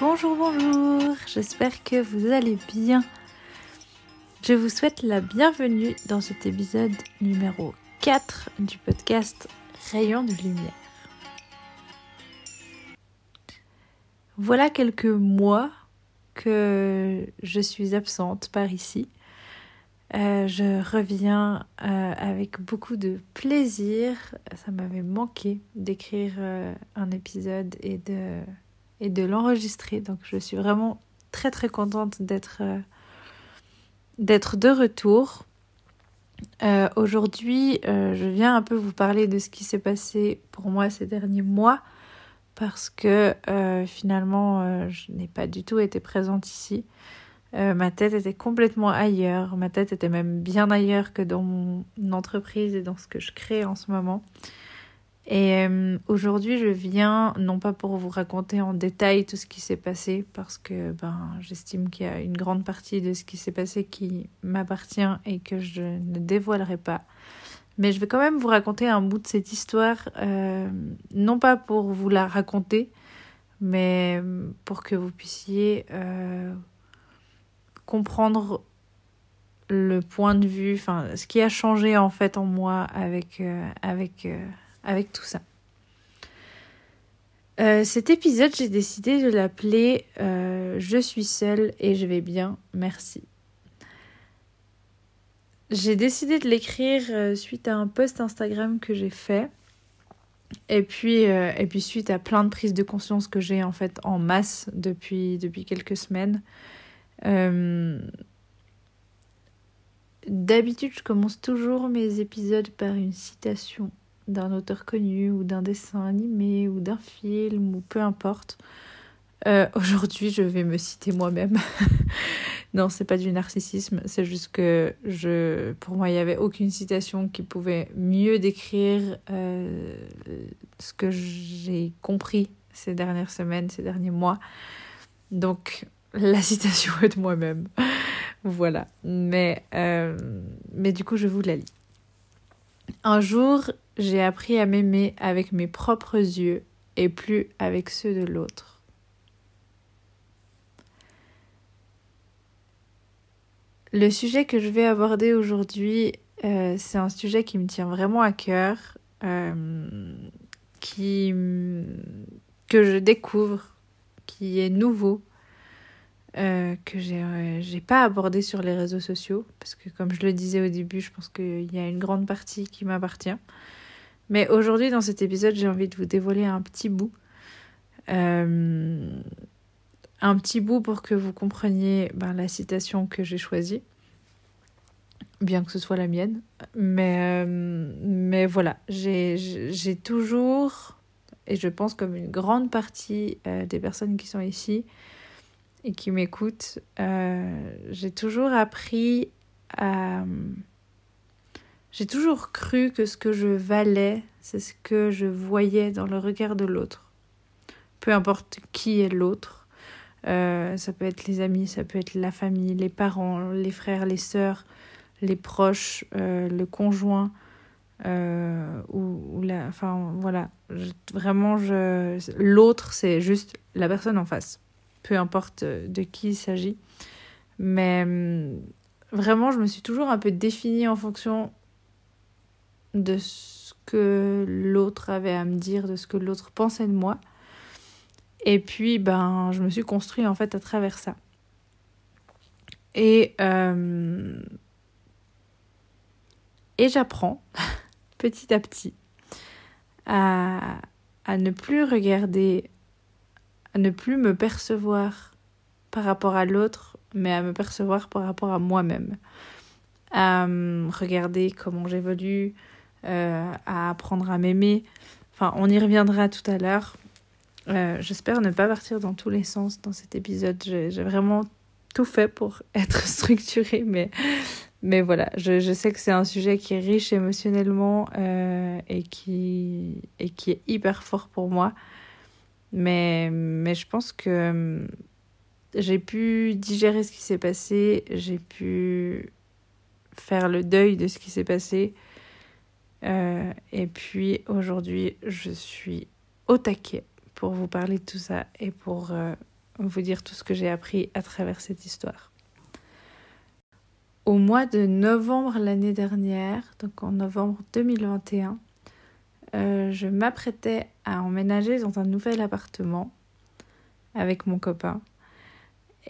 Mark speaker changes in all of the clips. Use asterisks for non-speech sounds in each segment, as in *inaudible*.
Speaker 1: Bonjour, bonjour, j'espère que vous allez bien. Je vous souhaite la bienvenue dans cet épisode numéro 4 du podcast Rayon de lumière. Voilà quelques mois que je suis absente par ici. Euh, je reviens euh, avec beaucoup de plaisir. Ça m'avait manqué d'écrire euh, un épisode et de et de l'enregistrer. Donc je suis vraiment très très contente d'être euh, de retour. Euh, aujourd'hui, euh, je viens un peu vous parler de ce qui s'est passé pour moi ces derniers mois parce que finalement, je n'ai pas du tout été présente ici. ma tête était complètement ailleurs. Ma tête était même bien ailleurs que dans mon entreprise et dans ce que je crée en ce moment. Et euh, aujourd'hui, je viens non pas pour vous raconter en détail tout ce qui s'est passé, parce que ben, j'estime qu'il y a une grande partie de ce qui s'est passé qui m'appartient et que je ne dévoilerai pas. Mais je vais quand même vous raconter un bout de cette histoire, euh, non pas pour vous la raconter, mais pour que vous puissiez euh, comprendre le point de vue, enfin ce qui a changé en fait en moi avec avec avec tout ça. Euh, cet épisode, j'ai décidé de l'appeler euh, Je suis seule et je vais bien, merci. J'ai décidé de l'écrire euh, suite à un post Instagram que j'ai fait. Et puis, et puis suite à plein de prises de conscience que j'ai en fait en masse depuis, depuis quelques semaines. D'habitude, je commence toujours mes épisodes par une citation d'un auteur connu ou d'un dessin animé ou d'un film ou peu importe. Euh, *laughs* aujourd'hui, je vais me citer moi-même. *laughs* non, c'est pas du narcissisme, c'est juste que je, pour moi, il n'y avait aucune citation qui pouvait mieux décrire euh, ce que j'ai compris ces dernières semaines, ces derniers mois. Donc, la citation est de moi-même. *laughs* voilà. Mais, euh, mais du coup, je vous la lis. Un jour, j'ai appris à m'aimer avec mes propres yeux et plus avec ceux de l'autre. Le sujet que je vais aborder aujourd'hui, euh, c'est un sujet qui me tient vraiment à cœur, euh, qui, que je découvre, qui est nouveau, euh, que j'ai n'ai pas abordé sur les réseaux sociaux, parce que comme je le disais au début, je pense qu'il y a une grande partie qui m'appartient. Mais aujourd'hui, dans cet épisode, j'ai envie de vous dévoiler un petit bout. Euh, un petit bout pour que vous compreniez ben, la citation que j'ai choisie. Bien que ce soit la mienne. Mais, euh, mais voilà, j'ai toujours, et je pense comme une grande partie euh, des personnes qui sont ici et qui m'écoutent, j'ai toujours appris à j'ai toujours cru que ce que je valais, c'est ce que je voyais dans le regard de l'autre. Peu importe qui est l'autre. Euh, ça peut être les amis, ça peut être la famille, les parents, les frères, les sœurs, les proches, euh, le conjoint. Euh, ou, la, enfin voilà, vraiment, je, l'autre, c'est juste la personne en face. Peu importe de qui il s'agit. Mais hum, vraiment, je me suis toujours un peu définie en fonction de ce que l'autre avait à me dire, de ce que l'autre pensait de moi. Et puis, ben, je me suis construit en fait à travers ça. Et, euh, et j'apprends *laughs* petit à petit à, à ne plus regarder, à ne plus me percevoir par rapport à l'autre, mais à me percevoir par rapport à moi-même. À regarder comment j'évolue, euh, à apprendre à m'aimer. Enfin, on y reviendra tout à l'heure. Euh, j'espère ne pas partir dans tous les sens dans cet épisode. J'ai vraiment tout fait pour *laughs* être structuré, mais, mais voilà, je, je sais que c'est un sujet qui est riche émotionnellement euh, et, qui, et qui est hyper fort pour moi. Mais, mais je pense que j'ai pu digérer ce qui s'est passé, j'ai pu faire le deuil de ce qui s'est passé. Euh, et puis aujourd'hui, je suis au taquet pour vous parler de tout ça et pour euh, vous dire tout ce que j'ai appris à travers cette histoire. Au mois de novembre l'année dernière, donc en novembre 2021, euh, je m'apprêtais à emménager dans un nouvel appartement avec mon copain.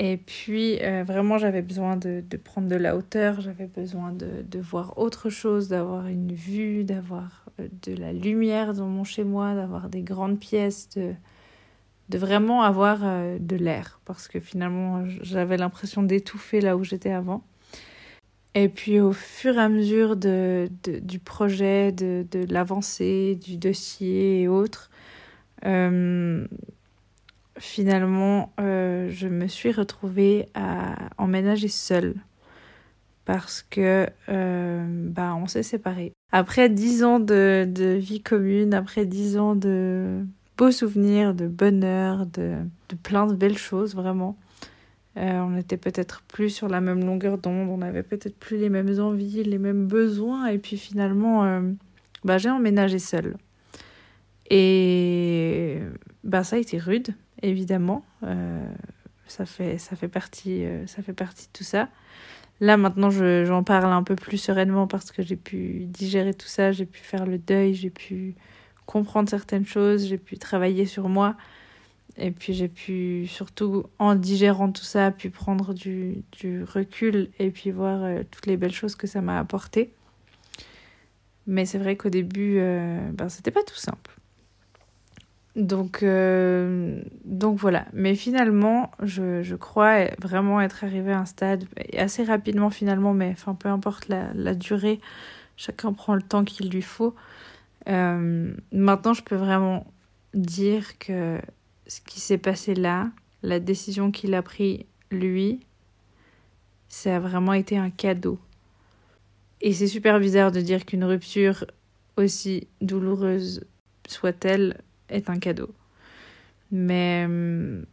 Speaker 1: Et puis, euh, vraiment, j'avais besoin de, de, prendre de la hauteur, j'avais besoin de, de, voir autre chose, d'avoir une vue, d'avoir euh, de la lumière dans mon chez-moi, d'avoir des grandes pièces, de, de vraiment avoir euh, de l'air. Parce que finalement, j'avais l'impression d'étouffer là où j'étais avant. Et puis, au fur et à mesure de, du projet, de, l'avancée, du dossier et autres, finalement, euh, je me suis retrouvée à emménager seule parce que euh, bah, on s'est séparés. Après dix ans de, de, vie commune, après dix ans de beaux souvenirs, de bonheur, de, de plein de belles choses, vraiment. Euh, on n'était peut-être plus sur la même longueur d'onde, on n'avait peut-être plus les mêmes envies, les mêmes besoins, et puis finalement, bah, j'ai emménagé seule. Et bah, ça a été rude, évidemment. Euh, ça, fait, ça, fait partie, euh, ça fait partie de tout ça. Là, maintenant, j'en parle un peu plus sereinement parce que j'ai pu digérer tout ça, j'ai pu faire le deuil, j'ai pu comprendre certaines choses, j'ai pu travailler sur moi. Et puis j'ai pu, surtout en digérant tout ça, pu prendre du, du recul et puis voir euh, toutes les belles choses que ça m'a apporté. Mais c'est vrai qu'au début, euh, ben, c'était pas tout simple. Donc, euh, donc voilà. Mais finalement, je, je, crois vraiment être arrivée à un stade assez rapidement finalement, mais enfin peu importe la, la durée, chacun prend le temps qu'il lui faut. Euh, maintenant, je peux vraiment dire que ce qui s'est passé là, la décision qu'il a pris lui, ça a vraiment été un cadeau. Et c'est super bizarre de dire qu'une rupture aussi douloureuse soit-elle est un cadeau. Mais hum,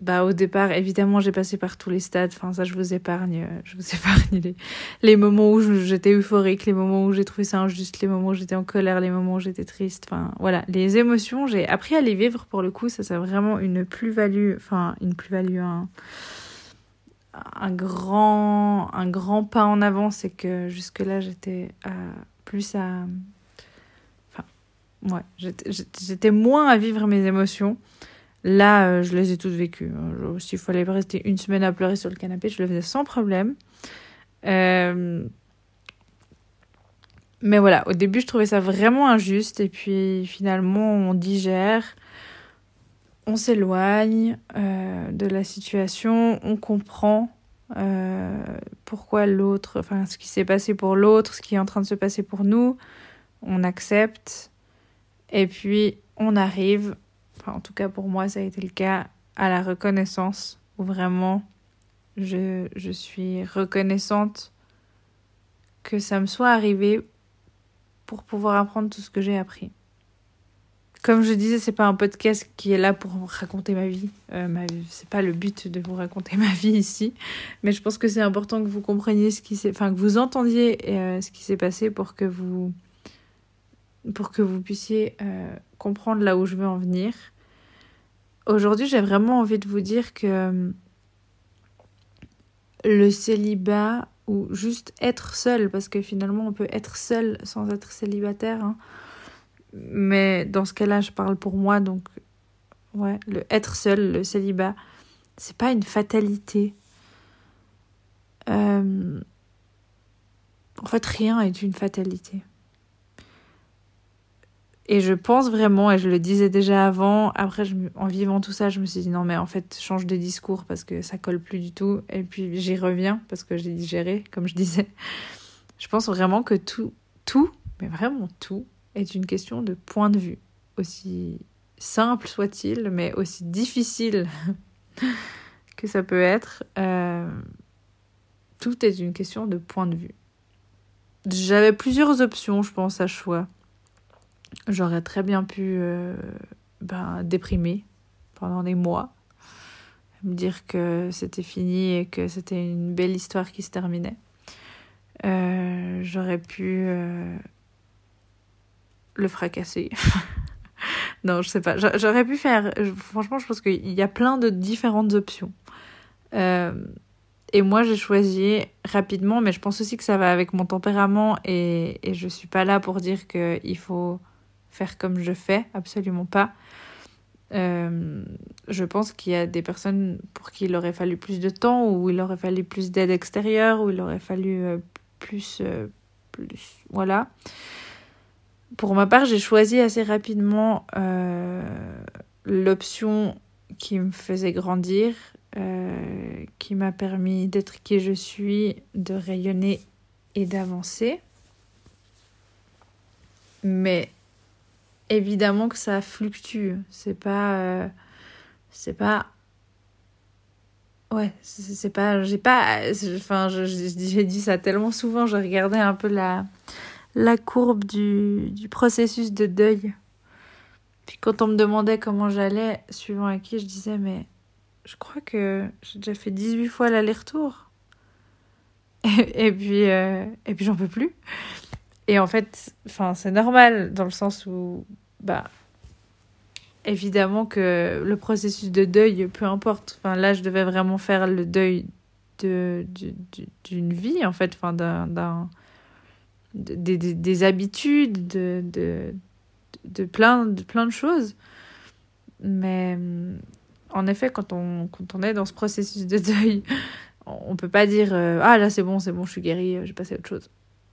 Speaker 1: bah au départ, évidemment, j'ai passé par tous les stades. Enfin, ça, je vous épargne. Je vous *laughs* épargne les, les moments où j'étais euphorique, les moments où j'ai trouvé ça injuste, les moments où j'étais en colère, les moments où j'étais triste. Enfin, voilà, les émotions, j'ai appris à les vivre pour le coup. Ça, c'est vraiment une plus-value. Enfin, une plus-value. Un, un grand, un grand pas en avant, c'est que jusque-là, j'étais plus à ouais, j'étais moins à vivre mes émotions. Là, euh, je les ai toutes vécues. Euh, s'il fallait rester une semaine à pleurer sur le canapé, je le faisais sans problème. Euh... Mais voilà, au début, je trouvais ça vraiment injuste. Et puis, finalement, on digère, on s'éloigne euh, de la situation, on comprend pourquoi l'autre, enfin, ce qui s'est passé pour l'autre, ce qui est en train de se passer pour nous. On accepte. Et puis, on arrive, en tout cas pour moi, ça a été le cas, à la reconnaissance, où vraiment, je, suis reconnaissante que ça me soit arrivé pour pouvoir apprendre tout ce que j'ai appris. Comme je disais, c'est pas un podcast qui est là pour raconter ma vie. Euh, ma c'est pas le but de vous raconter *laughs* ma vie ici, mais je pense que c'est important que vous compreniez ce qui s'est, enfin que vous entendiez euh, ce qui s'est passé pour que vous pour que vous puissiez euh, comprendre là où je veux en venir. Aujourd'hui, j'ai vraiment envie de vous dire que euh, le célibat ou juste être seul, parce que finalement on peut être seul sans être célibataire, hein. mais dans ce cas-là, je parle pour moi, donc ouais, le être seul, le célibat, c'est pas une fatalité. Euh... En fait, rien est une fatalité. Et je pense vraiment, et je le disais déjà avant, après en vivant tout ça, je me suis dit non mais en fait change de discours parce que ça colle plus du tout. Et puis j'y reviens parce que j'ai digéré, comme je disais. Je pense vraiment que tout, tout, mais vraiment tout, est une question de point de vue. Aussi simple soit-il, mais aussi difficile *laughs* que ça peut être. Euh, tout est une question de point de vue. J'avais plusieurs options, je pense, à choix j'aurais très bien pu euh, ben, déprimer pendant des mois, me dire que c'était fini et que c'était une belle histoire qui se terminait. Euh, j'aurais pu euh, le fracasser *laughs* non, je sais pas. J'aurais pu faire. Franchement, je pense qu'il y a plein de différentes options. Et moi, j'ai choisi rapidement, mais je pense aussi que ça va avec mon tempérament et, et je suis pas là pour dire qu'il faut faire comme je fais, absolument pas. Euh, je pense qu'il y a des personnes pour qui il aurait fallu plus de temps, ou il aurait fallu plus d'aide extérieure, ou il aurait fallu euh, plus, euh, plus. Voilà. Pour ma part, j'ai choisi assez rapidement l'option qui me faisait grandir, qui m'a permis d'être qui je suis, de rayonner et d'avancer. Mais évidemment que ça fluctue. C'est pas. Euh, c'est pas. Ouais, c'est pas. J'ai pas. Enfin, j'ai dit ça tellement souvent. Je regardais un peu la, la courbe du, du processus de deuil. Puis quand on me demandait comment j'allais, suivant à qui, je disais, mais je crois que j'ai déjà fait 18 fois l'aller-retour. *laughs* Et, puis, euh, et puis j'en peux plus. Et en fait, enfin, c'est normal dans le sens où, bah, évidemment que le processus de deuil, peu importe. Enfin, là, je devais vraiment faire le deuil de, d'une vie, en fait, enfin, d'un, des, des, des, habitudes, de, de, de, plein, de plein de choses. Mais en effet, quand on, quand on est dans ce processus de deuil, *laughs* on peut pas dire euh, Ah là, c'est bon, c'est bon, je suis guérie, j'ai passé à autre chose.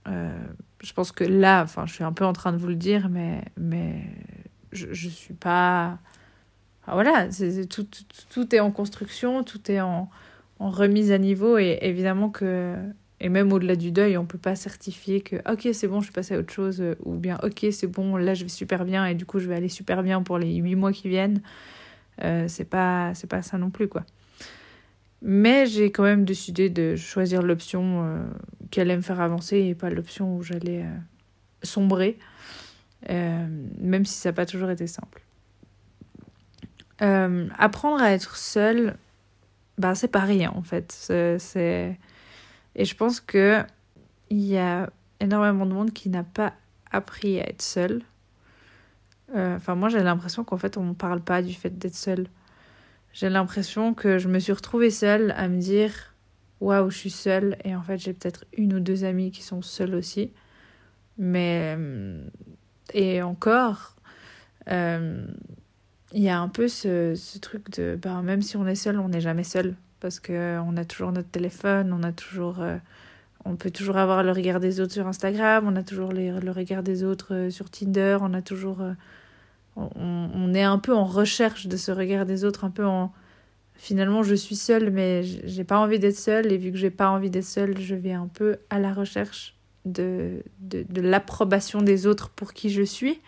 Speaker 1: Euh, je pense que là, enfin, je suis un peu en train de vous le dire, mais, mais je, je suis pas. voilà, tout, tout, tout, est en construction, tout est en, en, remise à niveau, et évidemment que. Et même au-delà du deuil, on peut pas certifier que, ok, c'est bon, je suis passée à autre chose, ou bien, ok, c'est bon, là, je vais super bien, et du coup, je vais aller super bien pour les huit mois qui viennent. Euh, c'est pas, c'est pas ça non plus, quoi. Mais j'ai quand même décidé de choisir l'option euh, qui allait me faire avancer et pas l'option où j'allais euh, sombrer, euh, même si ça n'a pas toujours été simple. apprendre à être seul, bah, c'est pas rien en fait. C'est... Et je pense que il y a énormément de monde qui n'a pas appris à être seul. Enfin, moi j'ai l'impression qu'en fait on ne parle pas du fait d'être seul j'ai l'impression que je me suis retrouvée seule à me dire waouh, je suis seule. Et en fait, j'ai peut-être une ou deux amies qui sont seules aussi. Mais. Euh, et encore, euh, il y a un peu ce, ce truc de. Ben, même si on est seul, on n'est jamais seul. Parce qu'on a toujours notre téléphone, on a toujours. Euh, on peut toujours avoir le regard des autres sur Instagram, on a toujours les, le regard des autres sur Tinder, on a toujours on, est un peu en recherche de ce regard des autres, un peu en finalement je suis seule mais j'ai pas envie d'être seule et vu que j'ai pas envie d'être seule, je vais un peu à la recherche de, de, de l'approbation des autres pour qui je suis.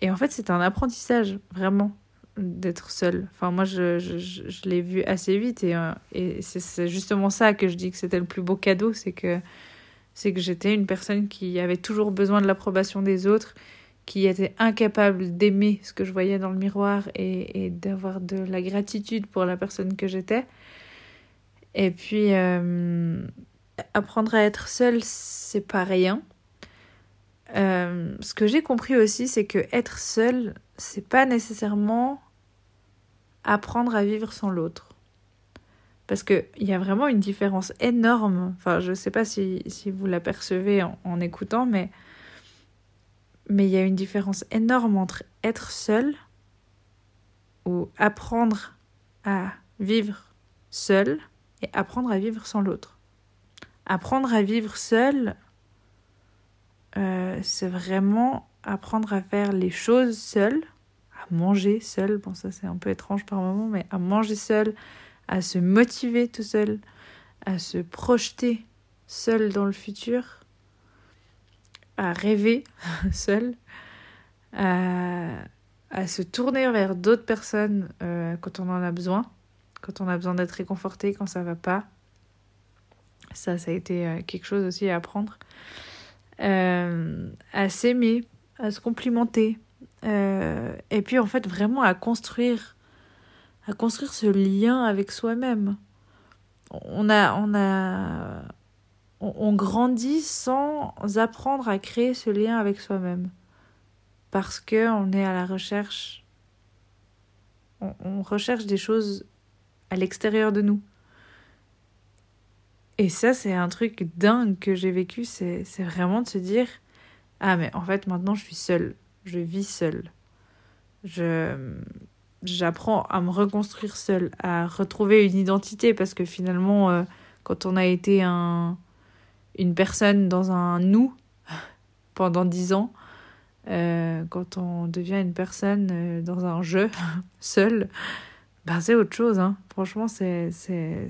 Speaker 1: Et en fait, c'est un apprentissage, vraiment, d'être seule. Enfin, moi, je, je, je, l'ai vu assez vite et, euh, et c'est justement ça que je dis que c'était le plus beau cadeau, c'est que, c'est que j'étais une personne qui avait toujours besoin de l'approbation des autres qui était incapable d'aimer ce que je voyais dans le miroir et, d'avoir de la gratitude pour la personne que j'étais. Et puis, euh, apprendre à être seule, c'est pas rien. Euh, ce que j'ai compris aussi, c'est que être seul, c'est pas nécessairement apprendre à vivre sans l'autre. Parce qu'il y a vraiment une différence énorme. Enfin, je sais pas si, vous l'apercevez en écoutant, mais mais il y a une différence énorme entre être seul ou apprendre à vivre seul et apprendre à vivre sans l'autre. Apprendre à vivre seul, euh, c'est vraiment apprendre à faire les choses seul, à manger seul. Bon, ça c'est un peu étrange par moment, mais à manger seul, à se motiver tout seul, à se projeter seul dans le futur, à rêver *laughs* seul, à, se tourner vers d'autres personnes euh, quand on en a besoin, quand on a besoin d'être réconforté, quand ça va pas. Ça, ça a été euh, quelque chose aussi à apprendre. Euh, à s'aimer, à se complimenter. et puis en fait vraiment à construire, à construire ce lien avec soi-même. On a, on a, on, grandit sans apprendre à créer ce lien avec soi-même. parce que on est à la recherche on, recherche des choses à l'extérieur de nous. Et ça, c'est un truc dingue que j'ai vécu, c'est vraiment de se dire Ah, mais en fait, maintenant, je suis seule, je vis seule. Je j'apprends à me reconstruire seule, à retrouver une identité parce que finalement, euh, quand on a été un, une personne dans un nous *laughs* pendant dix ans, euh, quand on devient une personne euh, dans un jeu *laughs* seul, ben c'est autre chose. Hein. Franchement, c'est, c'est,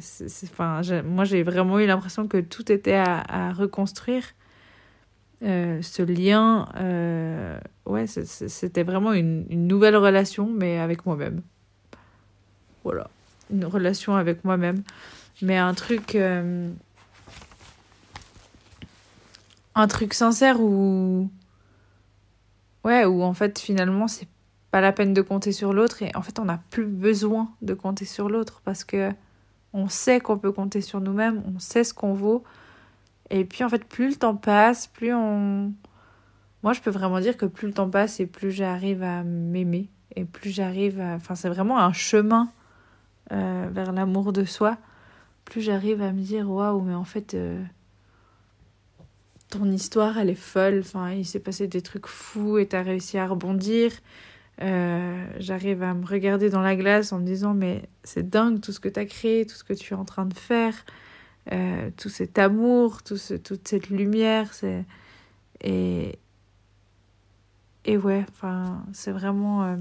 Speaker 1: moi j'ai vraiment eu l'impression que tout était à, à reconstruire. Euh, ce lien, ouais, c'était vraiment une, une, nouvelle relation, mais avec moi-même. Voilà, une relation avec moi-même. Mais un truc. Un truc sincère où. Ouais, où en fait, finalement, c'est pas la peine de compter sur l'autre et en fait, on n'a plus besoin de compter sur l'autre parce que on sait qu'on peut compter sur nous-mêmes, on sait ce qu'on vaut et puis en fait, plus le temps passe, plus on... Moi, je peux vraiment dire que plus le temps passe et plus j'arrive à m'aimer et plus j'arrive à... Enfin, c'est vraiment un chemin euh, vers l'amour de soi. Plus j'arrive à me dire, waouh, mais en fait, euh, ton histoire, elle est folle. Enfin, il s'est passé des trucs fous et t'as réussi à rebondir. Euh, j'arrive à me regarder dans la glace en me disant, mais c'est dingue tout ce que t'as créé, tout ce que tu es en train de faire. Euh, tout cet amour, tout ce, toute cette lumière. Et, et ouais, enfin, c'est vraiment, euh...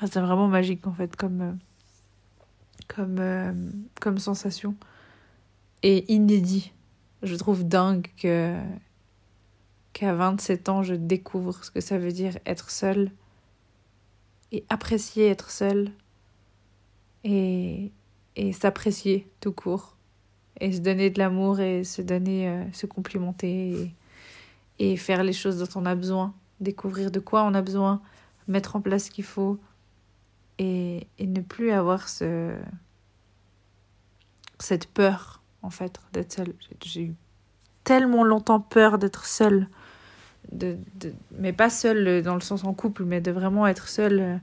Speaker 1: ah, c'est vraiment magique en fait comme, comme, comme sensation. Et inédit. Je trouve dingue que qu'à 27 ans, je découvre ce que ça veut dire être seule et apprécier être seule et, et s'apprécier tout court et se donner de l'amour et se donner, euh, se complimenter et, et, faire les choses dont on a besoin, découvrir de quoi on a besoin, mettre en place ce qu'il faut et, et ne plus avoir ce, cette peur en fait d'être seule. J'ai eu tellement longtemps peur d'être seule, de, de, mais pas seule dans le sens en couple, mais de vraiment être seule. Euh,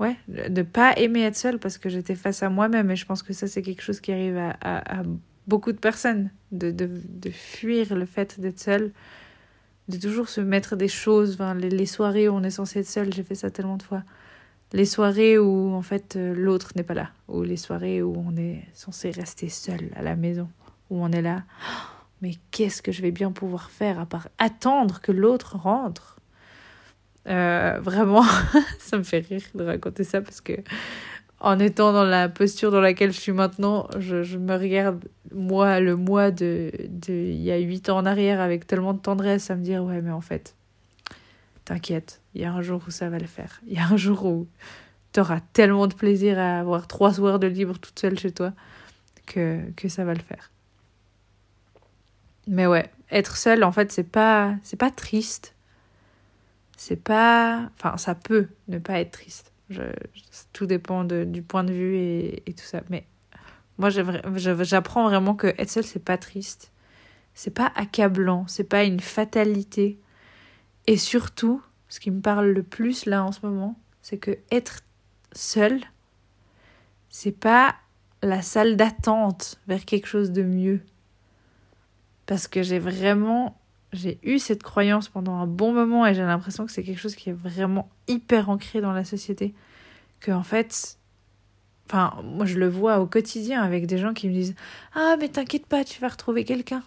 Speaker 1: ouais, de pas aimer être seule parce que j'étais face à moi-même et je pense que ça c'est quelque chose qui arrive à, à, beaucoup de personnes, de, de, de fuir le fait d'être seule, de toujours se mettre des choses, enfin, les, les soirées où on est censé être seul, j'ai fait ça tellement de fois. Les soirées où en fait euh, l'autre n'est pas là, ou les soirées où on est censé rester seul à la maison, où on est là, *gasps* mais qu'est-ce que je vais bien pouvoir faire à part attendre que l'autre rentre? Euh, Vraiment, *laughs* ça me fait rire de raconter ça parce que en étant dans la posture dans laquelle je suis maintenant, je, me regarde, moi, le moi de, de il y a huit ans en arrière, avec tellement de tendresse, à me dire, ouais, mais en fait, t'inquiète, il y a un jour où ça va le faire. Il y a un jour où t'auras tellement de plaisir à avoir trois soirs de libre toute seule chez toi que, que ça va le faire. Mais ouais, être seule, en fait, c'est pas, c'est pas triste. C'est pas. Enfin, ça peut ne pas être triste tout dépend du point de vue et, et tout ça. Mais moi, j'apprends vraiment que être seul, c'est pas triste. C'est pas accablant. C'est pas une fatalité. Et surtout, ce qui me parle le plus là en ce moment, c'est que être seul, c'est pas la salle d'attente vers quelque chose de mieux. Parce que j'ai vraiment j'ai eu cette croyance pendant un bon moment et j'ai l'impression que c'est quelque chose qui est vraiment hyper ancré dans la société. Que en fait, enfin, moi je le vois au quotidien avec des gens qui me disent Ah, mais t'inquiète pas, tu vas retrouver quelqu'un.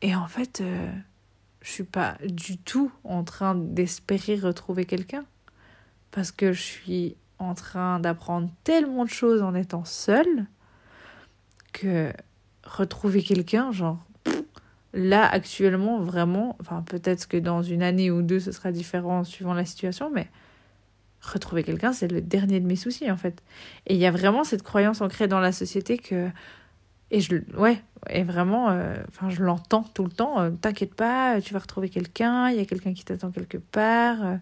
Speaker 1: Et en fait, euh, je suis pas du tout en train d'espérer retrouver quelqu'un. Parce que je suis en train d'apprendre tellement de choses en étant seule que retrouver quelqu'un, genre, là actuellement vraiment enfin peut-être que dans une année ou deux ce sera différent suivant la situation mais retrouver quelqu'un c'est le dernier de mes soucis en fait et il y a vraiment cette croyance ancrée dans la société que et je ouais et vraiment euh, enfin je l'entends tout le temps euh, t'inquiète pas tu vas retrouver quelqu'un il y a quelqu'un qui t'attend quelque part euh.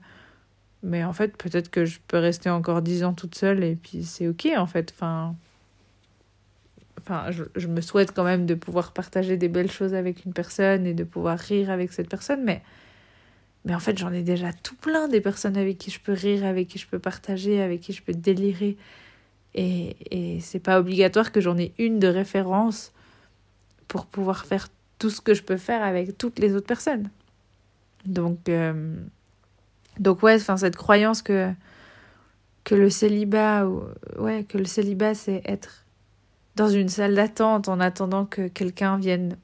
Speaker 1: mais en fait peut-être que je peux rester encore dix ans toute seule et puis c'est ok en fait enfin enfin, je, je, me souhaite quand même de pouvoir partager des belles choses avec une personne et de pouvoir rire avec cette personne, mais Mais en fait, j'en ai déjà tout plein des personnes avec qui je peux rire, avec qui je peux partager, avec qui je peux délirer. Et, et c'est pas obligatoire que j'en ai une de référence pour pouvoir faire tout ce que je peux faire avec toutes les autres personnes. Donc, euh, donc ouais, enfin, cette croyance que, que le célibat, ouais, que le célibat, c'est être dans une salle d'attente en attendant que quelqu'un vienne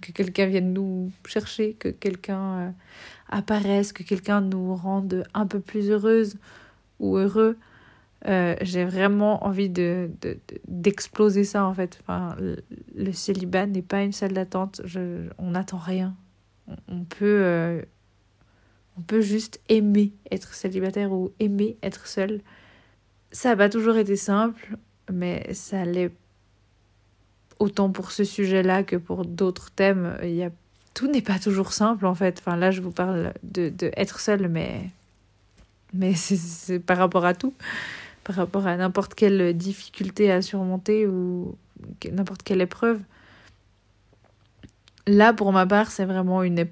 Speaker 1: que quelqu'un vienne nous chercher, que quelqu'un euh, apparaisse, que quelqu'un nous rende un peu plus heureuse ou heureux. Euh, j'ai vraiment envie de, d'exploser ça en fait. Enfin, le, célibat n'est pas une salle d'attente. on n'attend rien. On, peut, euh, on peut juste aimer être célibataire ou aimer être seul. Ça n'a pas toujours été simple, mais ça l'est autant pour ce sujet-là que pour d'autres thèmes. Il y a... Tout n'est pas toujours simple en fait. Enfin, là, je vous parle de, de être seul, mais, mais c'est par rapport à tout. Par rapport à n'importe quelle difficulté à surmonter ou n'importe quelle épreuve. Là, pour ma part, c'est vraiment une.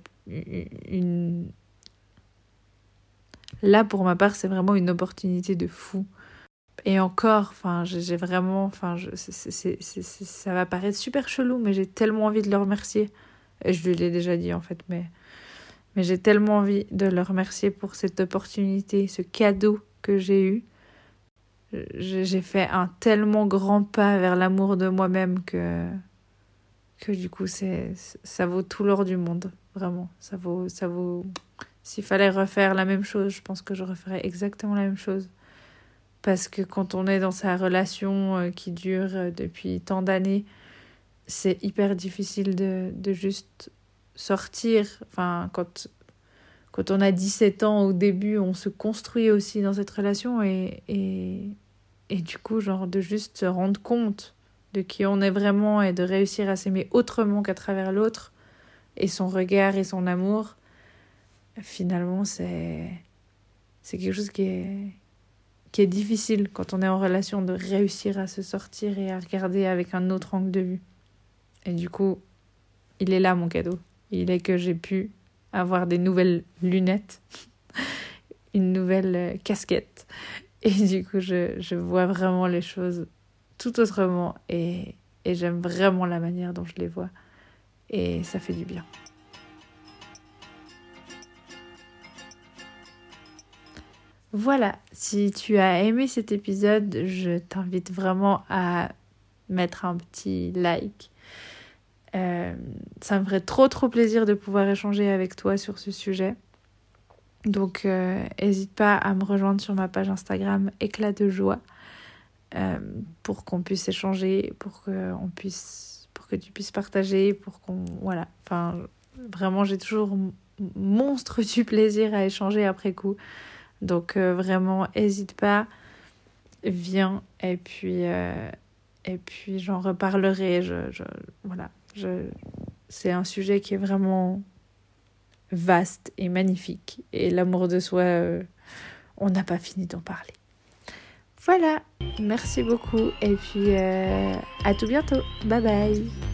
Speaker 1: Là, pour ma part, c'est vraiment une opportunité de fou et encore, enfin, j'ai vraiment, enfin, ça va paraître super chelou, mais j'ai tellement envie de le remercier. Et je lui l'ai déjà dit en fait, mais, mais j'ai tellement envie de le remercier pour cette opportunité, ce cadeau que j'ai eu. J'ai fait un tellement grand pas vers l'amour de moi-même que, que du coup, c'est, ça vaut tout l'or du monde, vraiment. Ça vaut, ça vaut. S'il fallait refaire la même chose, je pense que je referais exactement la même chose. Parce que quand on est dans sa relation euh, qui dure euh, depuis tant d'années, c'est hyper difficile de, de juste sortir. Enfin, quand, quand on a 17 ans au début, on se construit aussi dans cette relation et, et du coup, genre de juste se rendre compte de qui on est vraiment et de réussir à s'aimer autrement qu'à travers l'autre et son regard et son amour, finalement, c'est c'est quelque chose qui est qui est difficile quand on est en relation de réussir à se sortir et à regarder avec un autre angle de vue. Et du coup, il est là mon cadeau. Il est que j'ai pu avoir des nouvelles lunettes, *laughs* une nouvelle euh, casquette. *laughs* Et du coup, je, vois vraiment les choses tout autrement et, et j'aime vraiment la manière dont je les vois. Et ça fait du bien. Voilà, si tu as aimé cet épisode, je t'invite vraiment à mettre un petit like. Euh, ça me ferait trop trop plaisir de pouvoir échanger avec toi sur ce sujet. Donc n'hésite euh, pas à me rejoindre sur ma page Instagram éclat de joie euh, pour qu'on puisse échanger, pour que puisse pour que tu puisses partager, pour qu'on voilà, enfin vraiment j'ai toujours monstre *laughs* du plaisir à échanger après coup. Donc euh, vraiment, n'hésite pas, viens et puis, et puis j'en reparlerai. Je, je, voilà, je, c'est un sujet qui est vraiment vaste et magnifique. Et l'amour de soi, euh, on n'a pas fini d'en parler. Voilà, merci beaucoup et puis à tout bientôt. Bye bye.